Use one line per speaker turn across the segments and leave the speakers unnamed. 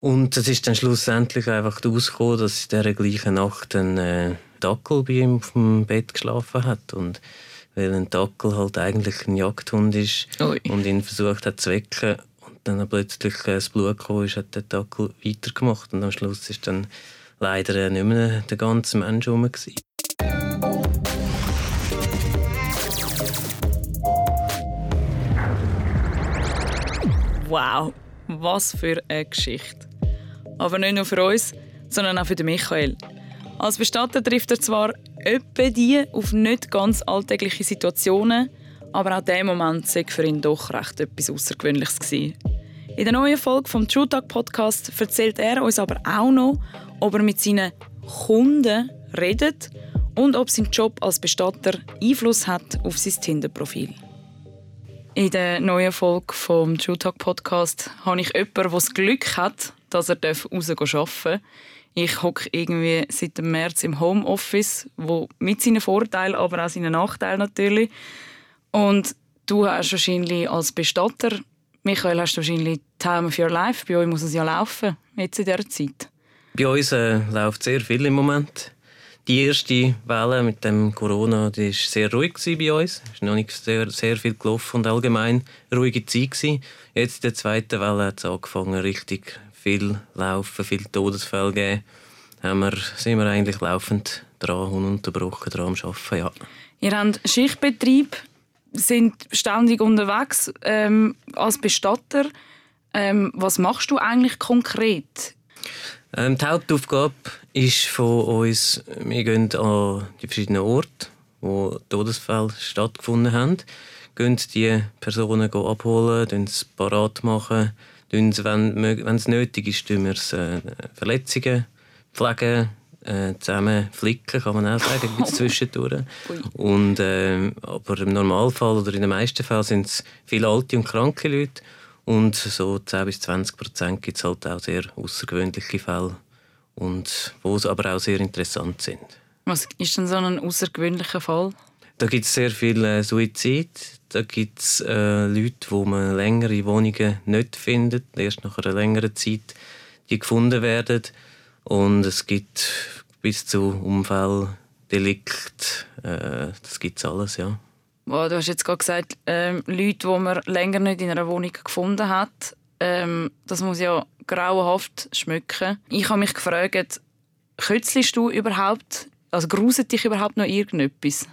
Und es ist dann schlussendlich einfach rausgekommen, dass in dieser gleichen Nacht ein äh, Dackel bei ihm auf dem Bett geschlafen hat. Und weil ein Dackel halt eigentlich ein Jagdhund ist
Ui.
und ihn versucht hat zu wecken und dann plötzlich äh, das Blut gekommen ist, hat der Dackel weitergemacht und am Schluss ist dann leider äh, nicht mehr der ganze Mensch rum. Gewesen.
Wow, was für eine Geschichte. Aber nicht nur für uns, sondern auch für Michael. Als Bestatter trifft er zwar öppe die auf nicht ganz alltägliche Situationen, aber auch dieser Moment sei für ihn doch recht etwas Außergewöhnliches gewesen. In der neuen Folge vom True Talk Podcast erzählt er uns aber auch noch, ob er mit seinen Kunden redet und ob sein Job als Bestatter Einfluss hat auf sein Tinder-Profil. In der neuen Folge vom True Talk Podcast habe ich jemanden, der das Glück hat, dass er rausgehen darf. Ich hocke irgendwie seit dem März im Homeoffice, wo mit seinen Vorteilen, aber auch seinen Nachteilen natürlich. Und du hast wahrscheinlich als Bestatter, Michael, hast du wahrscheinlich Time of Your Life. Bei euch muss es ja laufen, jetzt in dieser Zeit.
Bei uns äh, läuft sehr viel im Moment. Die erste Welle mit dem Corona die war sehr ruhig bei uns. Es ist noch nicht sehr, sehr viel gelaufen und allgemein ruhige Zeit. Gewesen. Jetzt in der zweiten Welle hat es angefangen, richtig viel laufen, viele Todesfälle gegeben. Haben wir, sind wir eigentlich laufend dran, ununterbrochen dran am Arbeiten. Ja.
Ihr habt Schichtbetrieb, sind ständig unterwegs ähm, als Bestatter. Ähm, was machst du eigentlich konkret?
Ähm, die Hauptaufgabe ist von uns, wir gehen an die verschiedenen Orte, wo Todesfälle stattgefunden haben, gehen die Personen abholen, sie parat machen, wenn, wenn es nötig ist, tun wir äh, Verletzungen pflegen, äh, zusammen flicken, kann man auch sagen, gibt's zwischendurch. und, äh, aber im Normalfall oder in den meisten Fällen sind es viele alte und kranke Leute und so 10 bis 20 Prozent gibt es halt auch sehr außergewöhnliche Fälle und wo sie aber auch sehr interessant sind.
Was ist denn so ein außergewöhnlicher Fall?
Da gibt es sehr viel äh, Suizid. Da gibt es äh, Leute, wo man längere Wohnungen nicht findet, erst nach einer längeren Zeit die gefunden werden. Und es gibt bis zu Unfalldelikt, äh, das gibt es alles, ja.
Oh, du hast jetzt gerade gesagt, ähm, Leute, die man länger nicht in einer Wohnung gefunden hat, ähm, das muss ja grauenhaft schmücken. Ich habe mich gefragt, kützelst du überhaupt, also gruselt dich überhaupt noch irgendetwas?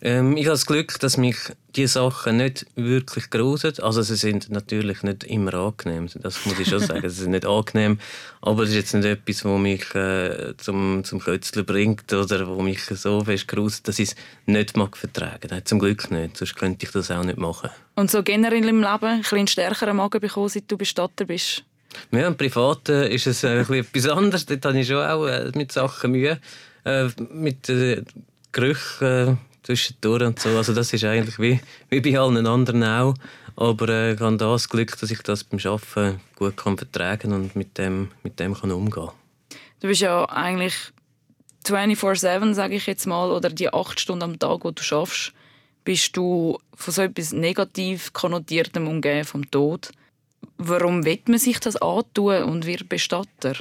Ähm, ich habe das Glück, dass mich diese Sachen nicht wirklich grusen. Also sie sind natürlich nicht immer angenehm, das muss ich schon sagen. Sie sind nicht angenehm, aber es ist jetzt nicht etwas, das mich äh, zum, zum Kötzeln bringt oder wo mich so fest gruset, dass ich es nicht mag vertragen mag. Zum Glück nicht, sonst könnte ich das auch nicht machen.
Und so generell im Leben ein bisschen stärkeren Magen bekommen, seit du Bestatter bist?
Ja, im Privaten ist es äh, etwas anderes. Dort habe ich schon auch äh, mit Sachen Mühe. Äh, mit äh, Gerüchen zwischendurch und so. Also das ist eigentlich wie, wie bei allen anderen auch. Aber äh, ich habe das Glück, dass ich das beim Arbeiten gut kann vertragen und mit dem, mit dem kann umgehen
Du bist ja eigentlich 24-7, sage ich jetzt mal, oder die acht Stunden am Tag, wo du schaffst, bist du von so etwas negativ konnotiertem umgeben vom Tod. Warum wird man sich das antun und wird Bestatter?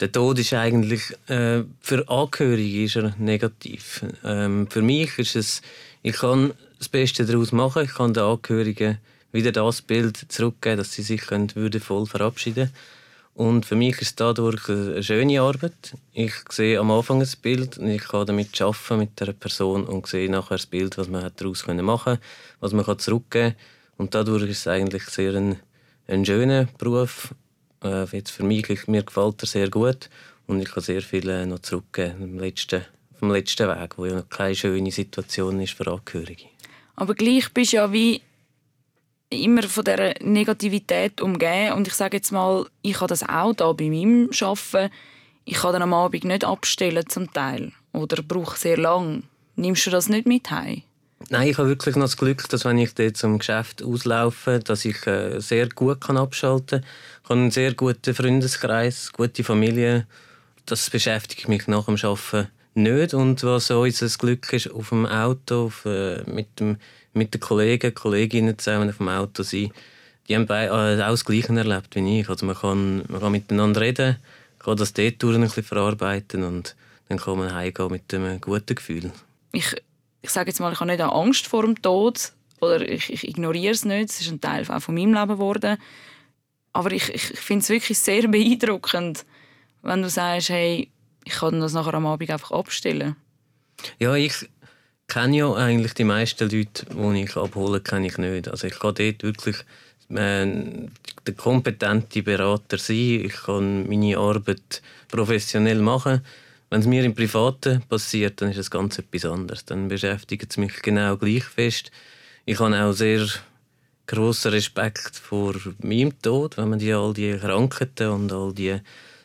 Der Tod ist eigentlich äh, für Angehörige ist er negativ. Ähm, für mich ist es, ich kann das Beste daraus machen. Ich kann den Angehörigen wieder das Bild zurückgeben, dass sie sich können, würdevoll verabschieden und für mich ist es dadurch eine schöne Arbeit. Ich sehe am Anfang ein Bild und ich kann damit arbeiten mit der Person und sehe nachher das Bild, was man daraus machen kann, was man zurückgeben kann. Und dadurch ist es eigentlich sehr ein, ein schöner Beruf äh, jetzt für mich, mir gefällt er sehr gut und ich kann sehr viel äh, noch zurückgeben vom letzten, vom letzten Weg, wo ja keine schöne Situation ist für Angehörige.
Aber gleich bist du ja wie immer von dieser Negativität umgeben und ich sage jetzt mal, ich habe das auch da bei meinem Arbeiten. Ich kann dann am Abend nicht abstellen zum Teil oder brauche sehr lang. Nimmst du das nicht mit heim?
Nein, ich habe wirklich noch das Glück, dass wenn ich dort zum Geschäft auslaufe, dass ich äh, sehr gut kann abschalten kann. Ich habe einen sehr guten Freundeskreis, gute Familie. Das beschäftigt mich nach dem Arbeiten nicht. Und was unser Glück ist, auf dem Auto, auf, äh, mit, dem, mit den Kollegen, Kolleginnen zusammen auf dem Auto sein, die haben beide äh, auch das Gleiche erlebt wie ich. Also man kann, man kann miteinander reden, kann das dort ein bisschen verarbeiten und dann kann man heimgehen mit einem guten Gefühl.
Ich, ich sage jetzt mal, ich habe nicht Angst vor dem Tod oder ich, ich ignoriere es nicht. Es ist ein Teil auch von meinem Leben geworden. Aber ich, ich, finde es wirklich sehr beeindruckend, wenn du sagst, hey, ich kann das nachher am Abend einfach abstellen.
Ja, ich kenne ja eigentlich die meisten Leute, die ich abhole, kenne ich nicht. Also ich kann dort wirklich äh, der kompetente Berater sein. Ich kann meine Arbeit professionell machen. Wenn es mir im Privaten passiert, dann ist das ganz etwas anderes. Dann beschäftigt es mich genau gleich fest. Ich habe auch sehr großen Respekt vor meinem Tod, wenn man die, all die Krankheiten und all die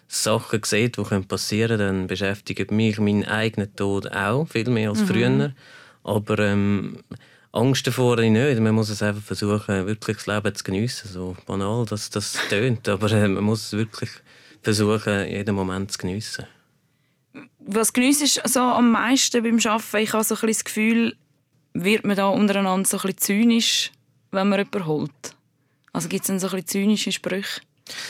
Sachen sieht, die passieren können, dann beschäftigt mich mein eigener Tod auch viel mehr als mhm. früher. Aber ähm, Angst davor habe ich nicht. Man muss es einfach versuchen, wirklich das Leben zu geniessen. So banal, dass das tönt, aber äh, man muss es wirklich versuchen, jeden Moment zu geniessen.
Was geniessest du so am meisten beim Arbeiten? Ich habe so ein das Gefühl, wird man da untereinander so ein zynisch, wenn man jemanden holt? Also gibt es dann so ein zynische Sprüche?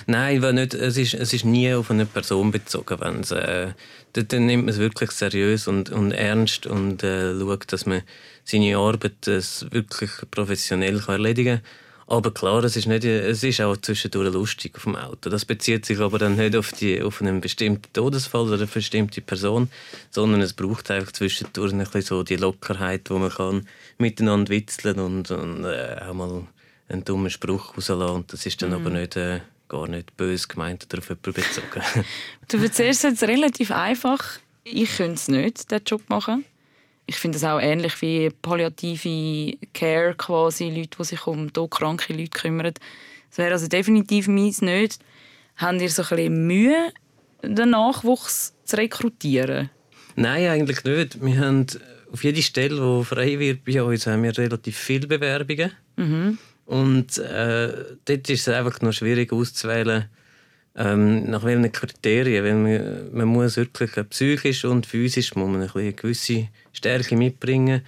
Nein, weil nicht, es, ist, es ist nie auf eine Person bezogen. Wenn's, äh, dann, nimmt man es wirklich seriös und, und ernst und äh, schaut, dass man seine Arbeit äh, wirklich professionell kann erledigen kann. Aber klar, es ist, nicht, es ist auch zwischendurch lustig auf dem Auto. Das bezieht sich aber dann nicht auf, die, auf einen bestimmten Todesfall oder eine bestimmte Person, sondern es braucht einfach zwischendurch ein bisschen so die Lockerheit, wo man kann miteinander witzeln und, und äh, auch mal einen dummen Spruch rauslassen. Und das ist dann mhm. aber nicht... Äh, gar nicht böse gemeint oder auf jemanden bezogen.
du erzählst es jetzt relativ einfach. Ich könnte es nicht, diesen Job machen. Ich finde es auch ähnlich wie palliative Care, quasi Leute, die sich um todkranke Leute kümmern. Das wäre also definitiv meins nicht. Habt ihr so ein bisschen Mühe, den Nachwuchs zu rekrutieren?
Nein, eigentlich nicht. Wir haben auf jede Stelle, die frei wird bei uns, haben wir relativ viele Bewerbungen. Mhm. Und äh, dort ist es einfach noch schwierig auszuwählen, ähm, nach welchen Kriterien. Weil man, man muss wirklich äh, psychisch und physisch muss man eine gewisse Stärke mitbringen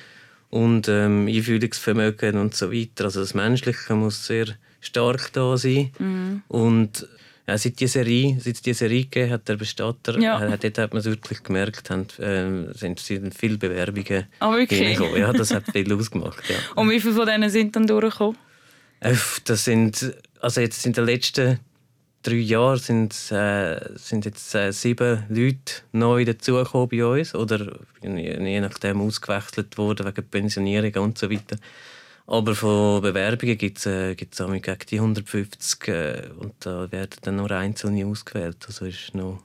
und ähm, Einfühlungsvermögen und so weiter. Also das Menschliche muss sehr stark da sein. Mhm. Und ja, seit die Serie, seit die Serie gegeben hat, der Bestatter, ja. äh, dort hat man es wirklich gemerkt, haben, äh, sind, sind viele Bewerbungen
oh, wirklich?
Ja, das hat viel ausgemacht. Ja.
Und wie viele von denen sind dann durchgekommen?
Das sind, also jetzt in den letzten drei Jahren sind, äh, sind jetzt äh, sieben Leute neu dazugekommen bei uns oder je nachdem ausgewechselt worden wegen Pensionierung und so weiter. Aber von Bewerbungen gibt es äh, gibt's gegen die 150 äh, und da werden dann nur Einzelne ausgewählt. Also ist noch,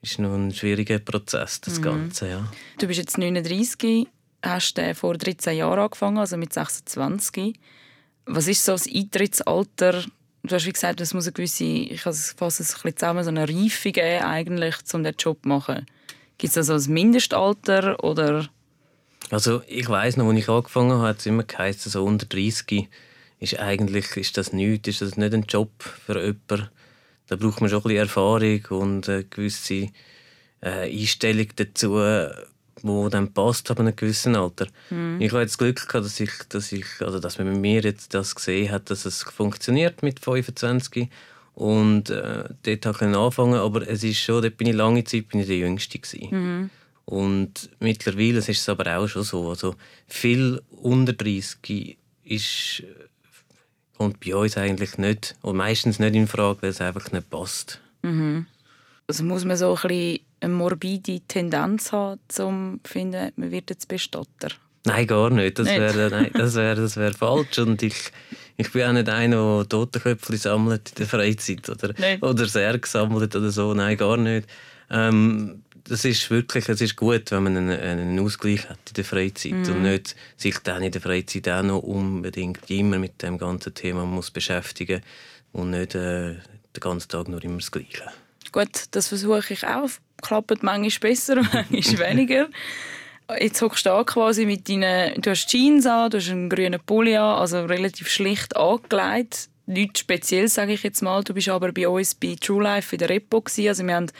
ist noch ein schwieriger Prozess, das mhm. Ganze. Ja.
Du bist jetzt 39, hast äh, vor 13 Jahren angefangen, also mit 26. Was ist so das Eintrittsalter? Du hast wie gesagt, es muss eine gewisse, ich fasse es ein bisschen zusammen, so eine Reife geben, eigentlich, um diesen Job zu machen. Gibt es also ein Mindestalter oder?
Also ich weiß noch, als ich angefangen habe, hat es immer geheißen, so unter 30 ist eigentlich ist das nichts, ist das nicht ein Job für jemanden. Da braucht man schon ein bisschen Erfahrung und eine gewisse äh, Einstellung dazu, wo dann passt ab einem gewissen Alter. Mhm. Ich habe jetzt das Glück gehabt, dass ich, dass ich, also dass man mit mir jetzt das gesehen hat, dass es funktioniert mit 25 und äh, dort habe ich anfangen, aber es ist schon, dort bin ich lange Zeit bin ich der Jüngste Mhm. Und mittlerweile ist es aber auch schon so, also viel unter 30 ist kommt bei uns eigentlich nicht, oder meistens nicht in Frage, weil es einfach nicht passt.
Mhm. Also muss man so ein bisschen eine morbide Tendenz haben, um zu finden, man wird jetzt Bestatter?
Nein, gar nicht. Das wäre nein, das wär, das wär falsch. Und ich, ich bin auch nicht einer, der Totenköpfe sammelt in der Freizeit oder, oder Särge sammelt oder so. Nein, gar nicht. Ähm, das ist wirklich es ist gut, wenn man einen, einen Ausgleich hat in der Freizeit mhm. und nicht sich dann in der Freizeit auch noch unbedingt immer mit dem ganzen Thema muss beschäftigen und nicht äh, den ganzen Tag nur immer das Gleiche.
Gut, das versuche ich auch. Klappt manchmal besser, manchmal weniger. Jetzt hockst du da quasi mit deinen, du hast Jeans an, du hast einen grünen Pulli an, also relativ schlicht angelegt. Nichts speziell, sage ich jetzt mal. Du bist aber bei uns bei True Life in der Repo gewesen. Also wir haben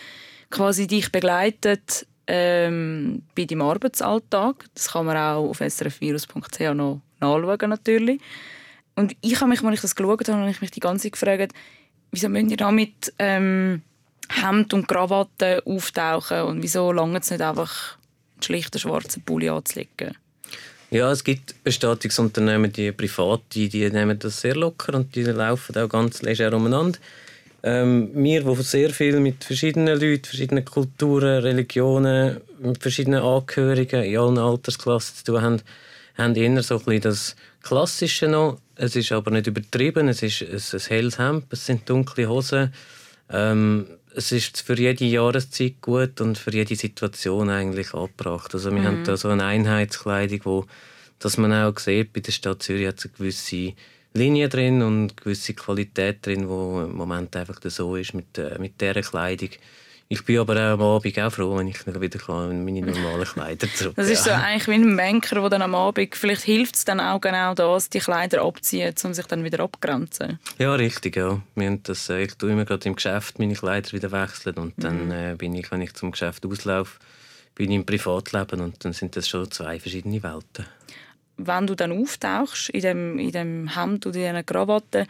quasi dich begleitet ähm, bei deinem Arbeitsalltag. Das kann man auch auf srfvirus.ch noch nachschauen natürlich. Und ich habe mich, als ich das geschaut habe, habe ich mich die ganze Zeit gefragt, wieso müsst ihr da mit ähm, Hemd und Krawatte auftauchen und wieso lange es nicht einfach einen schlichten schwarzen Pulli anzulegen?
Ja, es gibt Bestattungsunternehmen, die privat, die, die nehmen das sehr locker und die laufen auch ganz leger umeinander. Ähm, wir, die sehr viel mit verschiedenen Leuten, verschiedenen Kulturen, Religionen, mit verschiedenen Angehörigen in allen Altersklassen zu tun haben, haben eher so ein bisschen das Klassische noch. Es ist aber nicht übertrieben. Es ist ein, ein helles Hemd, es sind dunkle Hosen. Ähm, es ist für jede Jahreszeit gut und für jede Situation eigentlich angebracht. Also wir mhm. haben da so eine Einheitskleidung, wo dass man auch sieht, bei der Stadt Zürich hat es eine gewisse Linie drin und eine gewisse Qualität drin, wo im Moment einfach so ist mit, äh, mit dieser Kleidung. Ich bin aber auch am Abend auch froh, wenn ich wieder in meine normalen Kleider zurück
Das ist so eigentlich wie ein Banker, der dann am Abend, vielleicht hilft es dann auch genau das, die Kleider abziehen, um sich dann wieder abgrenzen.
Ja, richtig, ja. Wir haben das, äh, ich tue immer gerade im Geschäft meine Kleider wieder wechseln und mhm. dann äh, bin ich, wenn ich zum Geschäft auslaufe, bin ich im Privatleben und dann sind das schon zwei verschiedene Welten.
Wenn du dann auftauchst in dem, in dem Hemd oder in dieser Krawatte,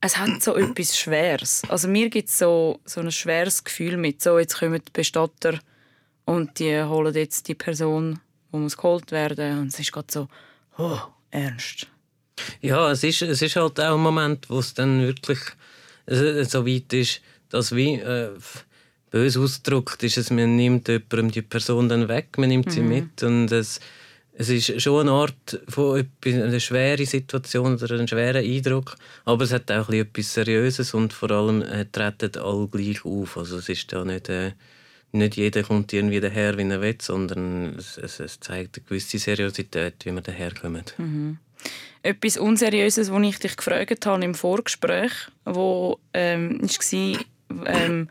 es hat so etwas Schweres. Also mir gibt es so, so ein schweres Gefühl mit, so jetzt kommen die Bestatter und die holen jetzt die Person, wo muss geholt werden und es ist gerade so, oh, ernst.
Ja, es ist, es ist halt auch ein Moment, wo es dann wirklich so weit ist, dass wie äh, bös ausgedrückt ist, es, man nimmt jemandem die Person dann weg, man nimmt mhm. sie mit und es es ist schon eine Art von einer schweren Situation oder einen schweren Eindruck, aber es hat auch etwas Seriöses und vor allem äh, treten alle gleich auf. Also es ist da nicht, äh, nicht jeder kommt irgendwie daher, wie er will, sondern es, es, zeigt eine gewisse Seriosität, wie man daherkommt.
Mhm. Etwas Unseriöses, was ich dich gefragt habe im Vorgespräch, wo ähm, war, ähm,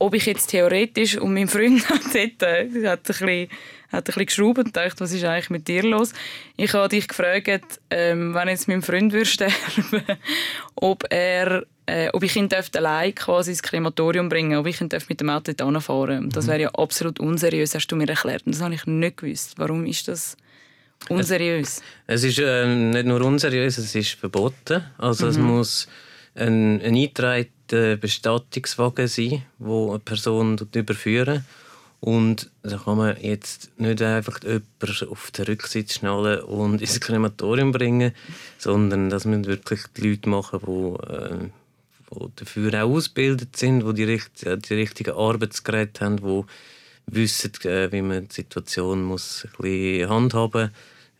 ob ich jetzt theoretisch und mein Freund hat, äh, hat ein bisschen hat ein bisschen geschraubt und gedacht, was ist eigentlich mit dir los? Ich habe dich gefragt, ähm, wenn jetzt mein Freund würde sterben, ob er äh, ob ich ihn allein quasi ins Krematorium bringen ob ich ihn mit dem Auto fahren Das wäre ja absolut unseriös, hast du mir erklärt. Und das habe ich nicht gewusst. Warum ist das unseriös?
Es, es ist äh, nicht nur unseriös, es ist verboten. Also mhm. es muss ein, ein eingetragener Bestattungswagen sein, wo eine Person überführen und da kann man jetzt nicht einfach jemanden auf den Rücksitz schnallen und ins Krematorium bringen, sondern dass man wirklich die Leute machen, die, äh, die dafür auch ausgebildet sind, die die, die richtigen Arbeitsgeräte haben, die wissen, äh, wie man die Situation muss ein bisschen handhaben muss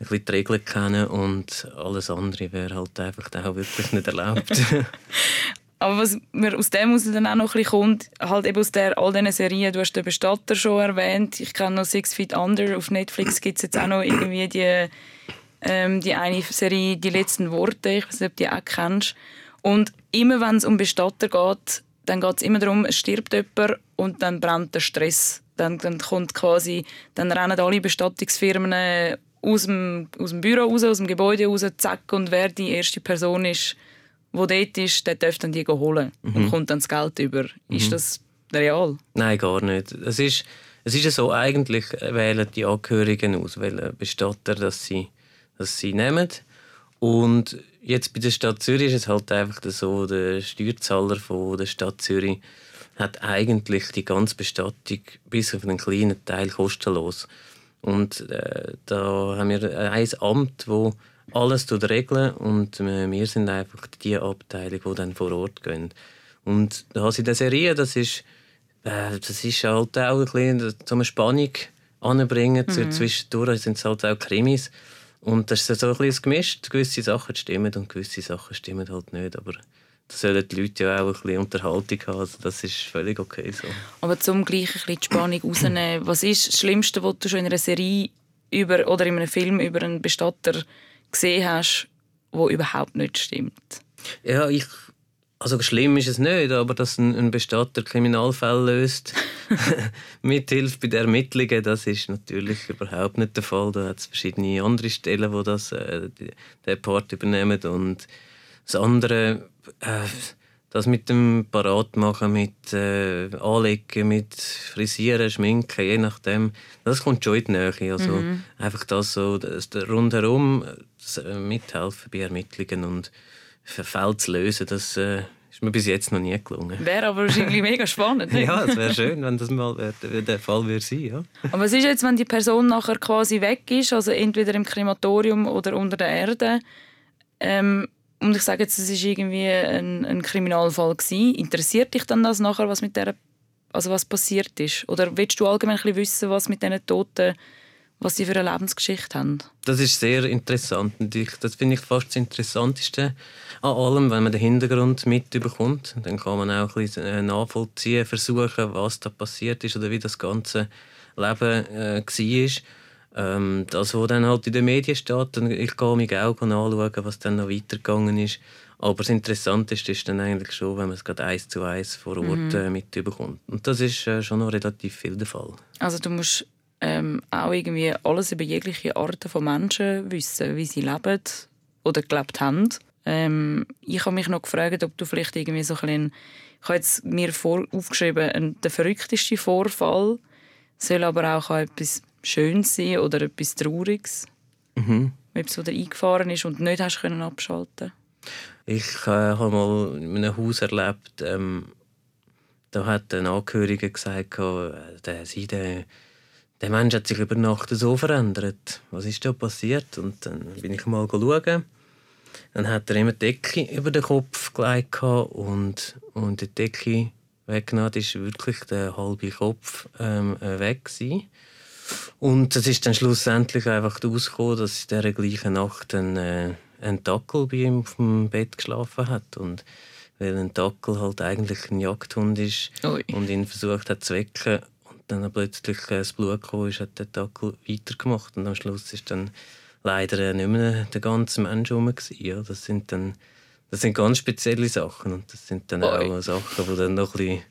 ein bisschen die Regeln kennen und alles andere wäre halt einfach auch wirklich nicht erlaubt.
Aber was mir aus dem aus dann auch noch ein bisschen kommt, halt eben aus der, all diesen Serien, du hast den Bestatter schon erwähnt, ich kenne noch Six Feet Under, auf Netflix gibt es jetzt auch noch irgendwie die, ähm, die eine Serie «Die letzten Worte», ich weiß nicht, ob du die auch kennst. Und immer wenn es um Bestatter geht, dann geht es immer darum, es stirbt jemand und dann brennt der Stress. Dann, dann kommt quasi, dann rennen alle Bestattungsfirmen aus dem, aus dem Büro raus, aus dem Gebäude raus, zack, und wer die erste Person ist, wo dort ist, der darf dann die holen mhm. und kommt dann das Geld über. Mhm. Ist das real?
Nein, gar nicht. Es ist, es ist so, eigentlich wählen die Angehörigen aus, welchen Bestatter dass sie, dass sie nehmen. Und jetzt bei der Stadt Zürich ist es halt einfach so, der Steuerzahler von der Stadt Zürich hat eigentlich die ganze Bestattung bis auf einen kleinen Teil kostenlos. Und äh, da haben wir ein Amt, das alles regeln und äh, wir sind einfach die Abteilung, die dann vor Ort gehen. Und das in der Serie, das ist, äh, das ist halt auch ein bisschen so eine Spannung anbringen. Mhm. Zwischendurch sind es halt auch Krimis. Und das ist so ein bisschen gemischt. Gewisse Sachen stimmen und gewisse Sachen stimmen halt nicht. Aber da sollen die Leute ja auch ein bisschen Unterhaltung haben. Also das ist völlig okay so.
Aber zum gleich ein bisschen die Spannung rausnehmen, was ist das Schlimmste, was du schon in einer Serie über, oder in einem Film über einen Bestatter gesehen hast, wo überhaupt nicht stimmt?
Ja, ich also schlimm ist es nicht, aber dass ein, ein Bestatter Kriminalfälle löst mithilft bei den Ermittlungen, das ist natürlich überhaupt nicht der Fall. Da hat es verschiedene andere Stellen, wo das äh, den Part übernehmen und das andere, äh, das mit dem Paratmachen, mit äh, Anlegen, mit Frisieren, Schminken, je nachdem, das kommt schon in die Nähe. Also mhm. einfach das so, das, rundherum das, äh, mithelfen bei Ermittlungen und Fälle zu lösen, das äh, ist mir bis jetzt noch nie gelungen.
Wäre aber wahrscheinlich mega spannend.
ja, es wäre schön, wenn das mal äh, der Fall wäre sein. Ja.
Aber was ist jetzt, wenn die Person nachher quasi weg ist, also entweder im Krematorium oder unter der Erde? Ähm, und ich sage jetzt, es ist irgendwie ein, ein Kriminalfall gewesen. Interessiert dich dann das nachher, was mit der, also was passiert ist? Oder willst du allgemein ein wissen, was mit diesen Toten, was sie für eine Lebensgeschichte haben?
Das ist sehr interessant das finde ich fast das Interessanteste an allem, wenn man den Hintergrund mitbekommt. Dann kann man auch ein bisschen äh, nachvollziehen, versuchen, was da passiert ist oder wie das ganze Leben äh, war. Ähm, das, was dann halt in den Medien steht, dann, ich gehe mich auch anschauen, was dann noch weitergegangen ist. Aber das Interessanteste ist dann eigentlich schon, wenn man es gerade eins zu eins vor Ort mhm. äh, mitbekommt. Und das ist äh, schon noch relativ viel der Fall.
Also du musst ähm, auch irgendwie alles über jegliche Arten von Menschen wissen, wie sie leben oder gelebt haben. Ähm, ich habe mich noch gefragt, ob du vielleicht irgendwie so ein bisschen, ich habe jetzt mir vor, aufgeschrieben, der verrückteste Vorfall soll aber auch etwas Schönes sein oder etwas Trauriges? Mhm. Etwas, was dir eingefahren ist und nicht hast können abschalten
Ich äh, habe mal in einem Haus erlebt, ähm, da hat ein Angehöriger gesagt, äh, der, der, der Mensch hat sich über Nacht so verändert. Was ist da passiert? Und dann bin ich mal schauen. Dann hat er immer die Decke über den Kopf gelegt und, und die Decke weggenommen, ist wirklich der halbe Kopf ähm, weg gewesen. Und es ist dann schlussendlich einfach rausgekommen, dass in dieser gleichen Nacht ein, äh, ein Dackel bei ihm auf dem Bett geschlafen hat. Und weil ein Dackel halt eigentlich ein Jagdhund ist Ui. und ihn versucht hat zu wecken und dann plötzlich äh, das Blut gekommen ist, hat der Dackel weitergemacht. Und am Schluss ist dann leider nicht mehr der ganze Mensch herum. Ja, das sind dann das sind ganz spezielle Sachen und das sind dann Oi. auch Sachen, die dann noch ein bisschen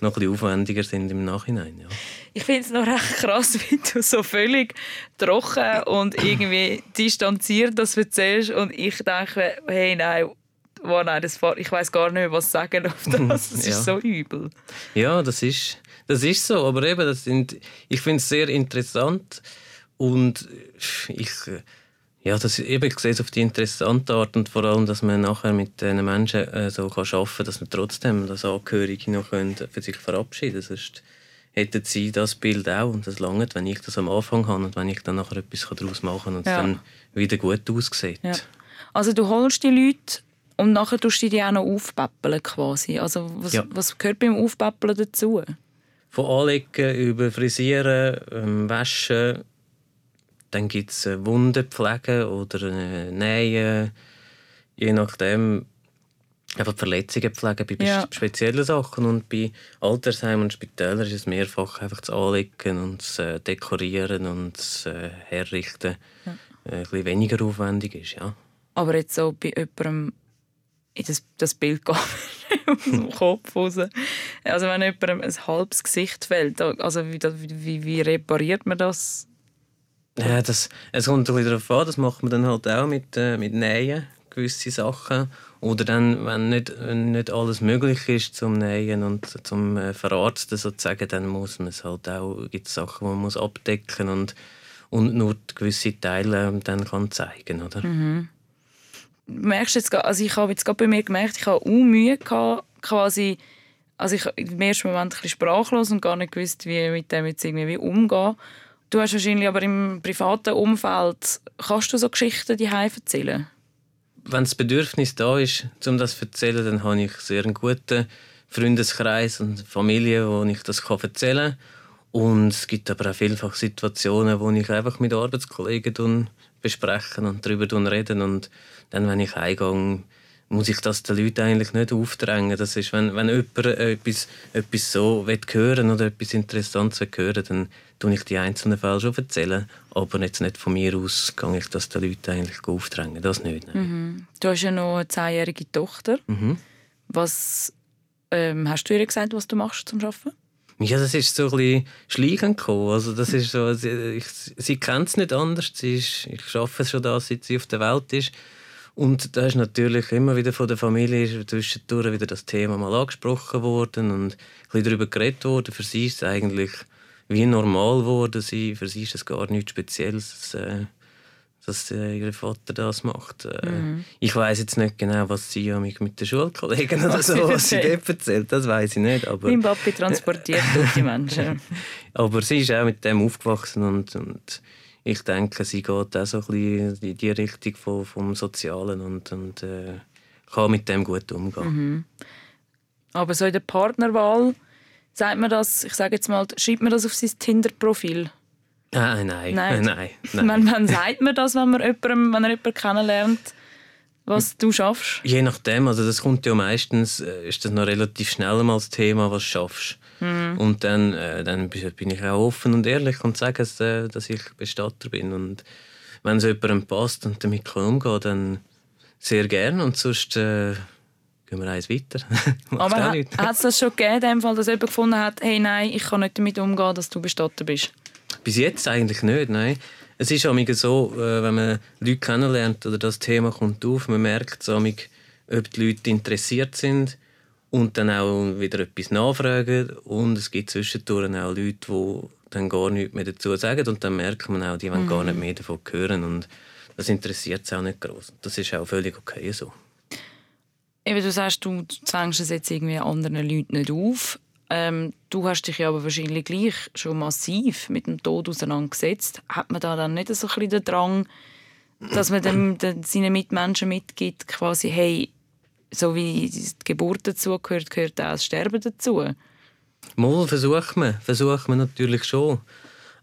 noch ein bisschen aufwendiger sind im Nachhinein. Ja.
Ich finde es noch recht krass, wie du so völlig trocken und irgendwie distanziert das erzählst und ich denke, hey, nein, oh nein das, ich weiß gar nicht mehr, was sagen auf das. Das ja. ist so übel.
Ja, das ist, das ist so, aber eben, das sind, ich finde es sehr interessant und ich ja, das eben ich sehe es auf die interessante Art und vor allem, dass man nachher mit diesen Menschen äh, so kann arbeiten kann, dass man trotzdem das Angehörige noch können für sich verabschieden können. Sonst hätten sie das Bild auch und das lange, wenn ich das am Anfang habe und wenn ich dann nachher etwas daraus machen kann und es ja. dann wieder gut aussieht. Ja.
Also du holst die Leute und nachher tust du die auch noch aufpäppeln quasi. Also was, ja. was gehört beim Aufpäppeln dazu?
Von Anlegen über Frisieren, ähm, Waschen, dann gibt es äh, Wundenpflege oder äh, Nähen, je nachdem. Einfach Verletzungen pflegen bei ja. speziellen Sachen. Und bei Altersheimen und Spitälern ist es mehrfach einfach das Anlegen und das äh, Dekorieren und das Herrichten ja. ein bisschen weniger aufwendig ist. Ja.
Aber jetzt so bei jemandem, das, das Bild geht aus dem Kopf raus. Also wenn jemandem ein halbes Gesicht fällt, also wie, wie, wie repariert man das?
Ja, das, es kommt ein darauf an, das macht man dann halt auch mit, äh, mit Nähen, gewisse Sachen. Oder dann, wenn nicht, wenn nicht alles möglich ist zum Nähen und zum äh, Verarzten sozusagen, dann muss man es halt auch, gibt Sachen, die man muss abdecken und, und nur gewisse Teile ähm, dann kann zeigen, oder?
Mhm. Merkst jetzt, also ich habe jetzt gerade bei mir gemerkt, ich habe auch Mühe gehabt, quasi, also ich im ersten Moment ein bisschen sprachlos und gar nicht gewusst, wie mit dem jetzt irgendwie umgehen. Du hast wahrscheinlich aber im privaten Umfeld, kannst du so Geschichten die erzählen?
Wenn das Bedürfnis da ist, um das zu erzählen, dann habe ich sehr einen guten Freundeskreis und Familie, wo ich das erzählen kann. Und es gibt aber auch vielfach Situationen, wo ich einfach mit Arbeitskollegen besprechen und darüber reden. Und dann, wenn ich heimgehe, muss ich das den Leuten eigentlich nicht aufdrängen. Das ist, wenn, wenn jemand etwas, etwas so hören oder etwas Interessantes hören dann tue ich die einzelnen Fälle schon erzählen, aber jetzt nicht von mir aus gehe ich das den Leuten eigentlich aufdrängen. Das nicht.
Mhm. Du hast ja noch eine zehnjährige Tochter. Mhm. Was ähm, hast du ihr gesagt, was du machst zum Arbeiten?
Ja, das ist so ein bisschen schleichend gekommen. Also das ist so, sie, sie kennt es nicht anders. Sie ist, ich arbeite schon da, seit sie auf der Welt ist. Und da ist natürlich immer wieder von der Familie zwischendurch wieder das Thema mal angesprochen worden und ein bisschen darüber geredet worden. Für sie ist es eigentlich wie normal geworden. für sie ist es gar nichts Spezielles, äh, dass äh, ihr Vater das macht. Äh, mhm. Ich weiß jetzt nicht genau, was sie ja mit, mit den Schulkollegen oder so, was sie dort erzählt, das weiß ich nicht. Aber
mein Papi transportiert die Menschen.
aber sie ist auch mit dem aufgewachsen und, und ich denke, sie geht auch so ein bisschen in die Richtung vom, vom Sozialen und, und äh, kann mit dem gut umgehen. Mhm.
Aber so in der Partnerwahl, sagt man das, ich sage jetzt mal, schreibt man das auf sein Tinder-Profil?
Ah, nein, nein, nein.
nein. Man, man sagt man das, wenn man jemanden, wenn er jemanden kennenlernt, was du schaffst?
Je nachdem, also das kommt ja meistens, äh, ist das noch relativ schnell mal das Thema, was du schaffst. Mhm. Und dann, äh, dann bin ich auch offen und ehrlich und sage, dass, äh, dass ich Bestatter bin. Und wenn es jemandem passt und damit kann umgehen dann sehr gerne. Und sonst äh, gehen wir eins weiter.
Aber hat es das schon gegeben, dem Fall, dass jemand gefunden hat, hey, nein, ich kann nicht damit umgehen, dass du Bestatter bist?
Bis jetzt eigentlich nicht, nein. Es ist auch so, äh, wenn man Leute kennenlernt oder das Thema kommt auf, man merkt so, ob die Leute interessiert sind und dann auch wieder etwas nachfragen. Und es gibt zwischendurch auch Leute, die dann gar nichts mehr dazu sagen und dann merkt man auch, die wollen mhm. gar nicht mehr davon hören und das interessiert sie auch nicht groß. Das ist auch völlig okay so.
Eben, du sagst, du zwängst es jetzt irgendwie anderen Leuten nicht auf. Ähm, du hast dich ja aber wahrscheinlich gleich schon massiv mit dem Tod auseinandergesetzt. Hat man da dann nicht so ein bisschen den Drang, dass man dem, den, seinen Mitmenschen mitgibt, quasi, hey, so wie die Geburt dazu gehört, gehört auch das Sterben dazu?
Mal versucht man, versucht man natürlich schon.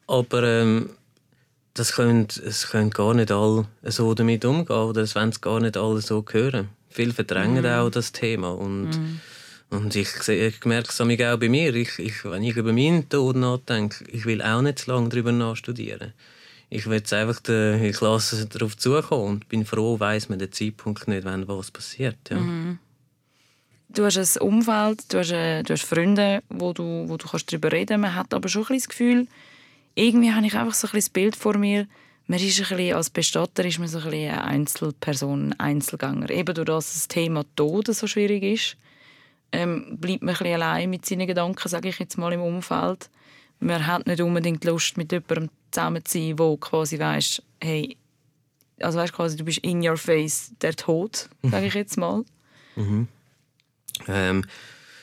Aber ähm, das können, es können gar nicht alle so damit umgehen oder es wollen es gar nicht alle so hören. Viele verdrängen mm. auch das Thema und, mm. und ich, ich merke es auch bei mir. Ich, ich, wenn ich über meinen Tod nachdenke, ich will auch nicht zu lange darüber nachstudieren ich will einfach, den, ich lasse darauf zukommen und bin froh, weiß man den Zeitpunkt nicht, wenn was passiert. Ja. Mhm.
Du hast ein Umfeld, du hast, äh, du hast Freunde, wo du, wo du kannst darüber reden kannst. Man hat aber schon ein das Gefühl, irgendwie habe ich einfach so ein das Bild vor mir, man ist ein bisschen, als Bestatter ist man so ein bisschen eine Einzelperson, ein Einzelgänger. Eben durch das das Thema Tod so schwierig ist, ähm, bleibt man ein bisschen allein mit seinen Gedanken, sage ich jetzt mal, im Umfeld. Man hat nicht unbedingt Lust, mit jemandem zusammen zu sein, wo quasi weißt, hey, also weißt quasi, du bist in your face der Tod, sage ich jetzt mal.
Mhm. Ähm,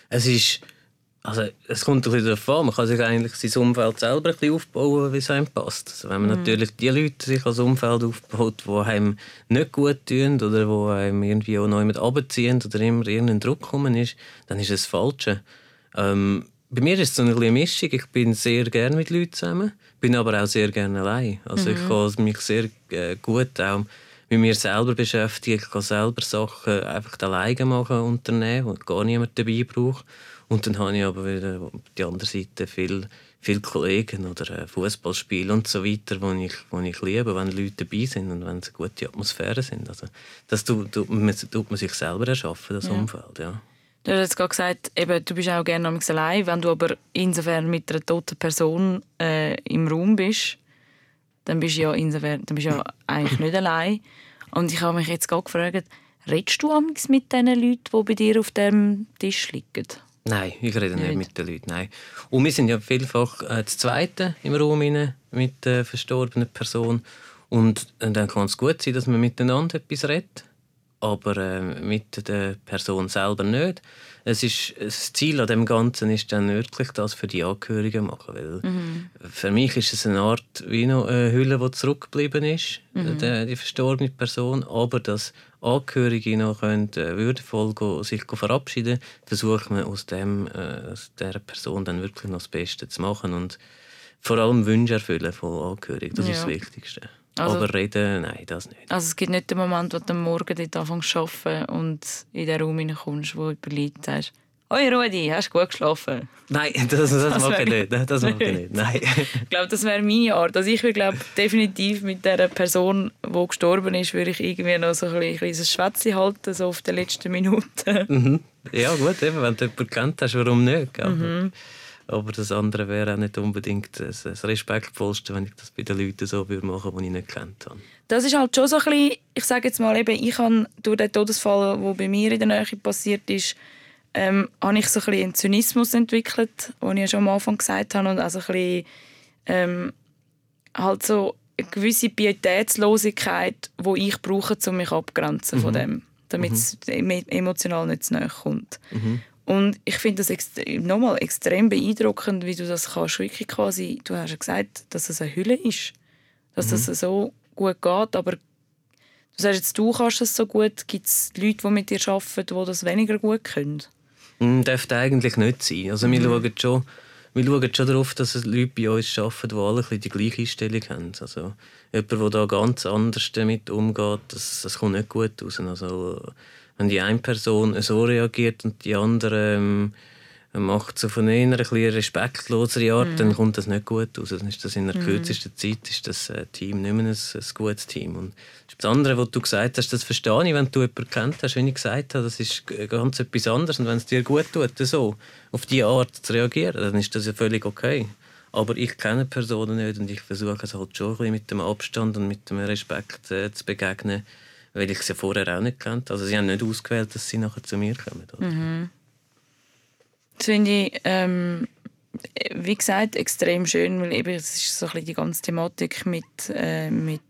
es ist, also es kommt ein bisschen darauf an, man kann sich eigentlich sein Umfeld selber ein bisschen aufbauen, wie es einem passt. Also wenn man mhm. natürlich die Leute sich als Umfeld aufbaut, die einem nicht gut tun oder die einem irgendwie auch noch jemand runterziehen oder immer irgendein Druck kommen ist, dann ist es das Falsche. Ähm, bei mir ist es so eine Mischung. Ich bin sehr gerne mit Leuten zusammen, bin aber auch sehr gerne allein. Also mhm. ich kann mich sehr äh, gut auch mit mir selber beschäftigen. Ich kann selber Sachen einfach alleine machen, unternehmen, und gar niemand dabei braucht. Und dann habe ich aber wieder auf der anderen Seite viele viel Kollegen oder äh, Fußballspiele und so weiter, wo ich, wo ich liebe, wenn Leute dabei sind und wenn es eine gute Atmosphäre sind. Also das tut, tut, man, tut man sich selber erschaffen, das ja. Umfeld. Ja.
Du hast jetzt gerade gesagt, eben, du bist auch gerne allein. Wenn du aber insofern mit einer toten Person äh, im Raum bist, dann bist du ja, insofern, dann bist ja eigentlich nicht allein. Und ich habe mich jetzt gerade gefragt, redest du mit den Leuten, die bei dir auf dem Tisch liegen?
Nein, ich rede nicht, nicht mit den Leuten. Nein. Und wir sind ja vielfach äh, das Zweite im Raum mit der verstorbenen Person. Und äh, dann kann es gut sein, dass man miteinander etwas redet aber äh, mit der Person selber nicht. Es ist, das Ziel an dem Ganzen ist dann wirklich das für die Angehörigen machen, weil mhm. für mich ist es eine Art wie noch eine Hülle, die zurückgeblieben ist, mhm. die, die, verstorbene Person, aber dass Angehörige noch können, äh, würdevoll go, sich go verabschieden versucht man aus, dem, äh, aus dieser Person dann wirklich noch das Beste zu machen und vor allem Wünsche erfüllen von Angehörigen, das ja. ist das Wichtigste. Also, aber reden, nein, das nicht.
Also es gibt nicht den Moment, wo du am Morgen dort anfängst zu arbeiten und in den Raum hineinkommst, wo liegt, sagst «Hoi Rudi, hast du gut geschlafen?»
Nein, das, das, das mache ich nicht. Das mache ich nicht. Nein.
ich glaube, das wäre meine Art. Also ich würde definitiv mit der Person, die gestorben ist, würde ich irgendwie noch so ein kleines Schwätzchen halten, so auf den letzten Minuten.
Mhm. Ja gut, eben, wenn du jemanden kennt hast, warum nicht? Mhm. Aber das andere wäre auch nicht unbedingt das, das Respektvollste, wenn ich das bei den Leuten so würde machen würde, die ich nicht kennt habe.
Das ist halt schon so ein bisschen, ich sage jetzt mal eben, ich habe durch den Todesfall, der bei mir in der Nähe passiert ist, ähm, habe ich so ein bisschen einen Zynismus entwickelt, den ich ja schon am Anfang gesagt habe, und also ein bisschen, ähm, halt so eine gewisse Pietätslosigkeit, die ich brauche, um mich abgrenzen mhm. von dem, damit es mhm. emotional nicht zu nahe kommt. Mhm. Und ich finde das extre nochmal extrem beeindruckend, wie du das kannst wirklich quasi, du hast ja gesagt, dass es eine Hülle ist, dass mhm. das so gut geht, aber du sagst jetzt, du kannst es so gut, gibt es Leute, die mit dir arbeiten, die das weniger gut können?
Mm, dürfte eigentlich nicht sein. Also wir, mhm. schauen schon, wir schauen schon darauf, dass es Leute bei uns arbeiten, die alle die gleiche Einstellung haben. Also jemand, der da ganz anders damit umgeht, das, das kommt nicht gut raus. Also wenn die eine Person so reagiert und die andere ähm, macht so von einer ein respektlosere Art, mhm. dann kommt das nicht gut aus. Dann ist das in der mhm. kürzesten Zeit ist das äh, Team nicht mehr ein, ein gutes Team. Und das andere, was du gesagt hast, das verstehe ich, wenn du jemanden kennt hast, wie ich gesagt habe, das ist ganz etwas anderes. Und wenn es dir gut tut, so auf diese Art zu reagieren, dann ist das ja völlig okay. Aber ich kenne Personen nicht und ich versuche es halt schon bisschen mit dem Abstand und mit dem Respekt äh, zu begegnen weil ich sie vorher auch nicht kannte. Also sie haben nicht ausgewählt, dass sie nachher zu mir kommen.
Mhm. Das finde ich, ähm, wie gesagt, extrem schön, weil eben es ist so ein bisschen die ganze Thematik mit, äh, mit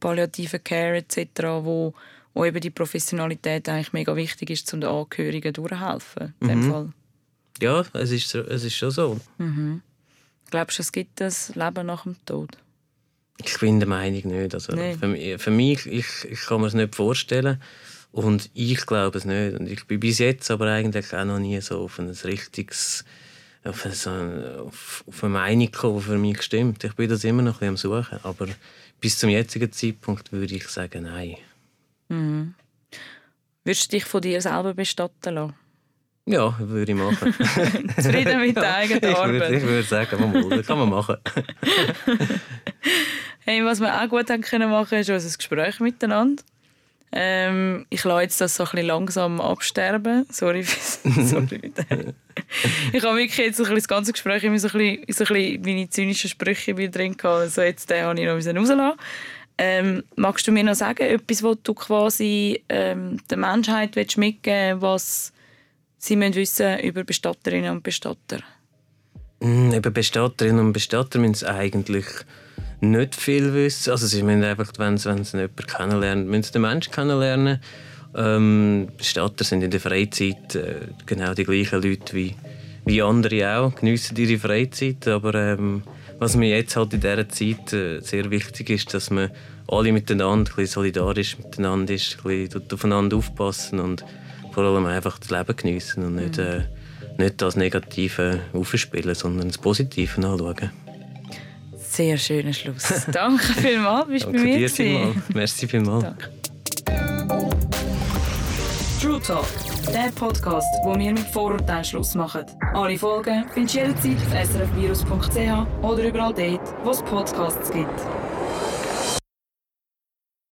palliativer Care etc., wo, wo eben die Professionalität eigentlich mega wichtig ist, um den Angehörigen durchzuhelfen. In dem
mhm.
Fall.
Ja, es ist, es ist schon so.
Mhm. Glaubst du, es gibt das Leben nach dem Tod?
Ich bin der Meinung nicht. Also für, für, mich, ich, ich kann mir es nicht vorstellen. Und ich glaube es nicht. Und ich bin bis jetzt aber eigentlich auch noch nie so auf ein richtiges, auf eine, so auf, auf eine Meinung gekommen, die für mich stimmt. Ich bin das immer noch ein bisschen am Suchen. Aber bis zum jetzigen Zeitpunkt würde ich sagen, nein.
Mhm. Würdest du dich von dir selber bestatten lassen?
Ja, würde ich machen.
Zufrieden mit der eigenen Arbeit?
Ich würde, ich würde sagen, das kann man machen.
hey, was wir auch gut haben können machen, ist unser Gespräch miteinander. Ähm, ich lasse jetzt das so ein langsam absterben. Sorry, sorry Ich habe wirklich jetzt ein das ganze Gespräch immer so ein bisschen, so ein bisschen meine zynischen Sprüche drin gehabt. Also jetzt den habe ich noch rauslassen. Ähm, magst du mir noch sagen, etwas, was du quasi ähm, der Menschheit mitgeben willst, was Sie müssen wissen über Bestatterinnen und Bestatter.
Mm, über Bestatterinnen und Bestatter müssen eigentlich nicht viel wissen. Also sie müssen einfach, wenn sie, wenn sie jemanden kennenlernen, müssen sie den Menschen kennenlernen. Ähm, Bestatter sind in der Freizeit äh, genau die gleichen Leute wie, wie andere auch, geniessen ihre Freizeit. Aber ähm, was mir jetzt halt in dieser Zeit äh, sehr wichtig ist, dass man alle miteinander ein bisschen solidarisch miteinander ist, ein bisschen aufeinander aufpassen und vor allem einfach das Leben geniessen und nicht, äh, nicht das Negative aufspielen, sondern das Positive anschauen.
Sehr schöner Schluss. Danke vielmals, bist
Danke
bei mir
dir vielmals. Merci vielmals.
Danke. True Talk, der Podcast, wo wir mit Vorurteilen Schluss machen. Alle Folgen findest du jederzeit auf srfvirus.ch oder überall dort, wo es Podcasts gibt.